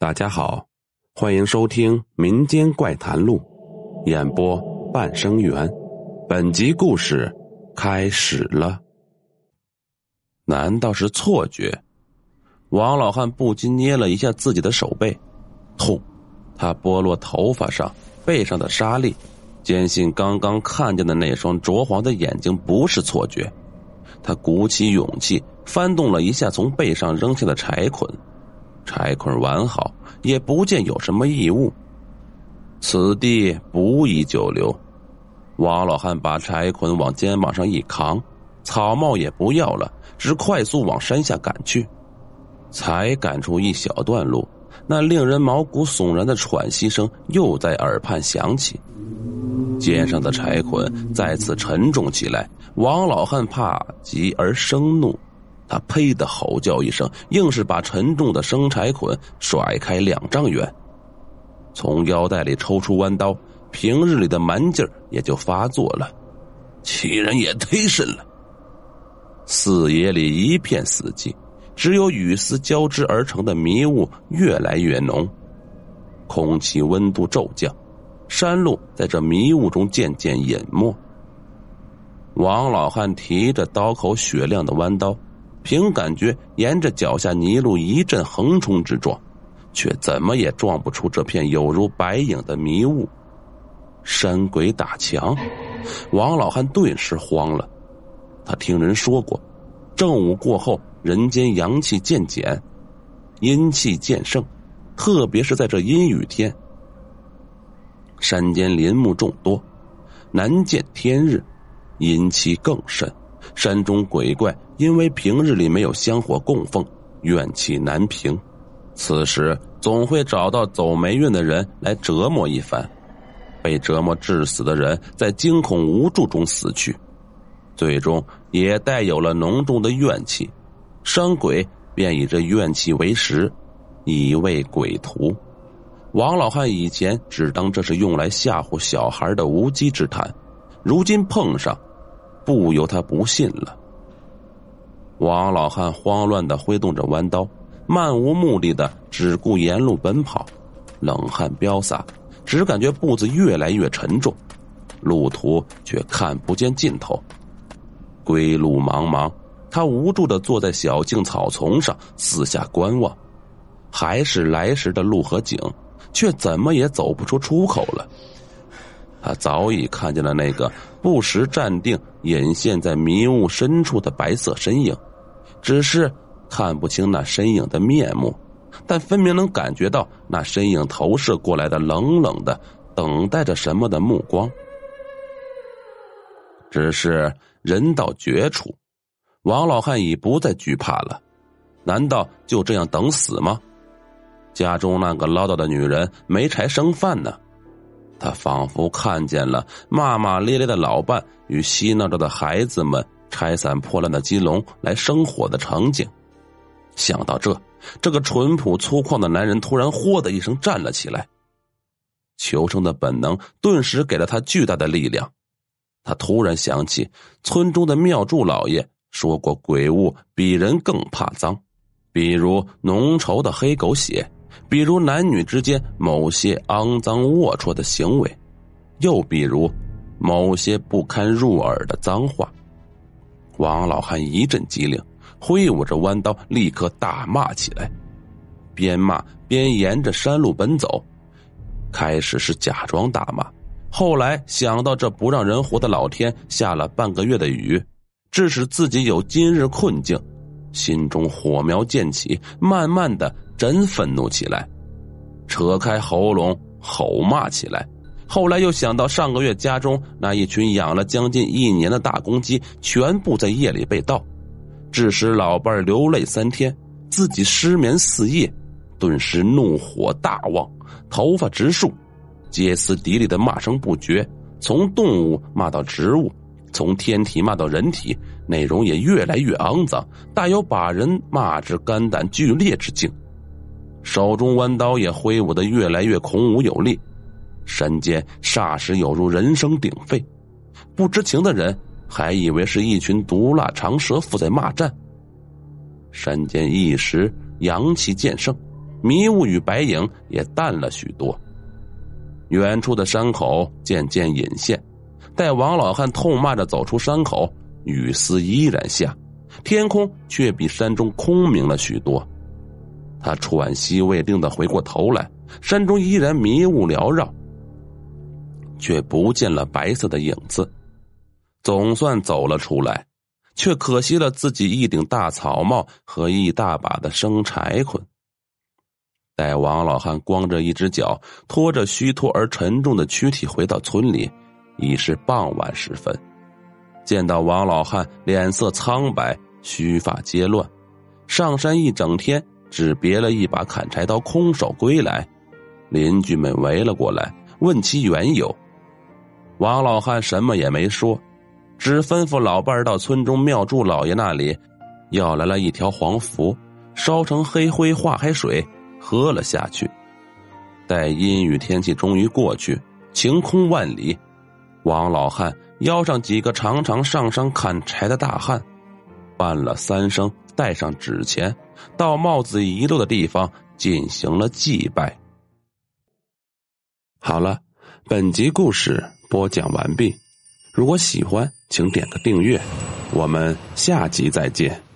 大家好，欢迎收听《民间怪谈录》，演播半生缘。本集故事开始了。难道是错觉？王老汉不禁捏了一下自己的手背，痛。他拨落头发上、背上的沙粒，坚信刚刚看见的那双灼黄的眼睛不是错觉。他鼓起勇气，翻动了一下从背上扔下的柴捆。柴捆完好，也不见有什么异物。此地不宜久留。王老汉把柴捆往肩膀上一扛，草帽也不要了，只快速往山下赶去。才赶出一小段路，那令人毛骨悚然的喘息声又在耳畔响起，肩上的柴捆再次沉重起来。王老汉怕急而生怒。他呸的吼叫一声，硬是把沉重的生柴捆甩开两丈远，从腰带里抽出弯刀，平日里的蛮劲儿也就发作了。欺人也忒甚了。四野里一片死寂，只有雨丝交织而成的迷雾越来越浓，空气温度骤降，山路在这迷雾中渐渐隐没。王老汉提着刀口雪亮的弯刀。凭感觉，沿着脚下泥路一阵横冲直撞，却怎么也撞不出这片有如白影的迷雾。山鬼打墙，王老汉顿时慌了。他听人说过，正午过后，人间阳气渐减，阴气渐盛，特别是在这阴雨天。山间林木众多，难见天日，阴气更甚。山中鬼怪因为平日里没有香火供奉，怨气难平，此时总会找到走霉运的人来折磨一番。被折磨致死的人在惊恐无助中死去，最终也带有了浓重的怨气。山鬼便以这怨气为食，以为鬼徒。王老汉以前只当这是用来吓唬小孩的无稽之谈，如今碰上。不由他不信了。王老汉慌乱的挥动着弯刀，漫无目的的只顾沿路奔跑，冷汗飙洒，只感觉步子越来越沉重，路途却看不见尽头。归路茫茫，他无助的坐在小径草丛上，四下观望，还是来时的路和景，却怎么也走不出出口了。他早已看见了那个不时站定、隐现在迷雾深处的白色身影，只是看不清那身影的面目，但分明能感觉到那身影投射过来的冷冷的、等待着什么的目光。只是人到绝处，王老汉已不再惧怕了。难道就这样等死吗？家中那个唠叨的女人没柴生饭呢？他仿佛看见了骂骂咧咧的老伴与嬉闹着的孩子们拆散破烂的鸡笼来生火的场景。想到这，这个淳朴粗犷的男人突然“豁”的一声站了起来。求生的本能顿时给了他巨大的力量。他突然想起村中的庙祝老爷说过：“鬼物比人更怕脏，比如浓稠的黑狗血。”比如男女之间某些肮脏龌龊的行为，又比如某些不堪入耳的脏话。王老汉一阵机灵，挥舞着弯刀，立刻大骂起来，边骂边沿着山路奔走。开始是假装大骂，后来想到这不让人活的老天下了半个月的雨，致使自己有今日困境，心中火苗渐起，慢慢的。真愤怒起来，扯开喉咙吼骂起来。后来又想到上个月家中那一群养了将近一年的大公鸡，全部在夜里被盗，致使老伴流泪三天，自己失眠四夜，顿时怒火大旺，头发直竖，歇斯底里的骂声不绝，从动物骂到植物，从天体骂到人体，内容也越来越肮脏，大有把人骂至肝胆俱裂之境。手中弯刀也挥舞的越来越孔武有力，山间霎时有如人声鼎沸，不知情的人还以为是一群毒辣长蛇妇在骂战。山间一时阳气渐盛，迷雾与白影也淡了许多。远处的山口渐渐隐现，待王老汉痛骂着走出山口，雨丝依然下，天空却比山中空明了许多。他喘息未定的回过头来，山中依然迷雾缭绕，却不见了白色的影子。总算走了出来，却可惜了自己一顶大草帽和一大把的生柴捆。待王老汉光着一只脚，拖着虚脱而沉重的躯体回到村里，已是傍晚时分。见到王老汉脸色苍白，须发皆乱，上山一整天只别了一把砍柴刀，空手归来。邻居们围了过来，问其缘由。王老汉什么也没说，只吩咐老伴儿到村中庙祝老爷那里，要来了一条黄符，烧成黑灰化开水。喝了下去。待阴雨天气终于过去，晴空万里，王老汉邀上几个常常上山砍柴的大汉，办了三声，带上纸钱，到帽子遗落的地方进行了祭拜。好了，本集故事播讲完毕。如果喜欢，请点个订阅。我们下集再见。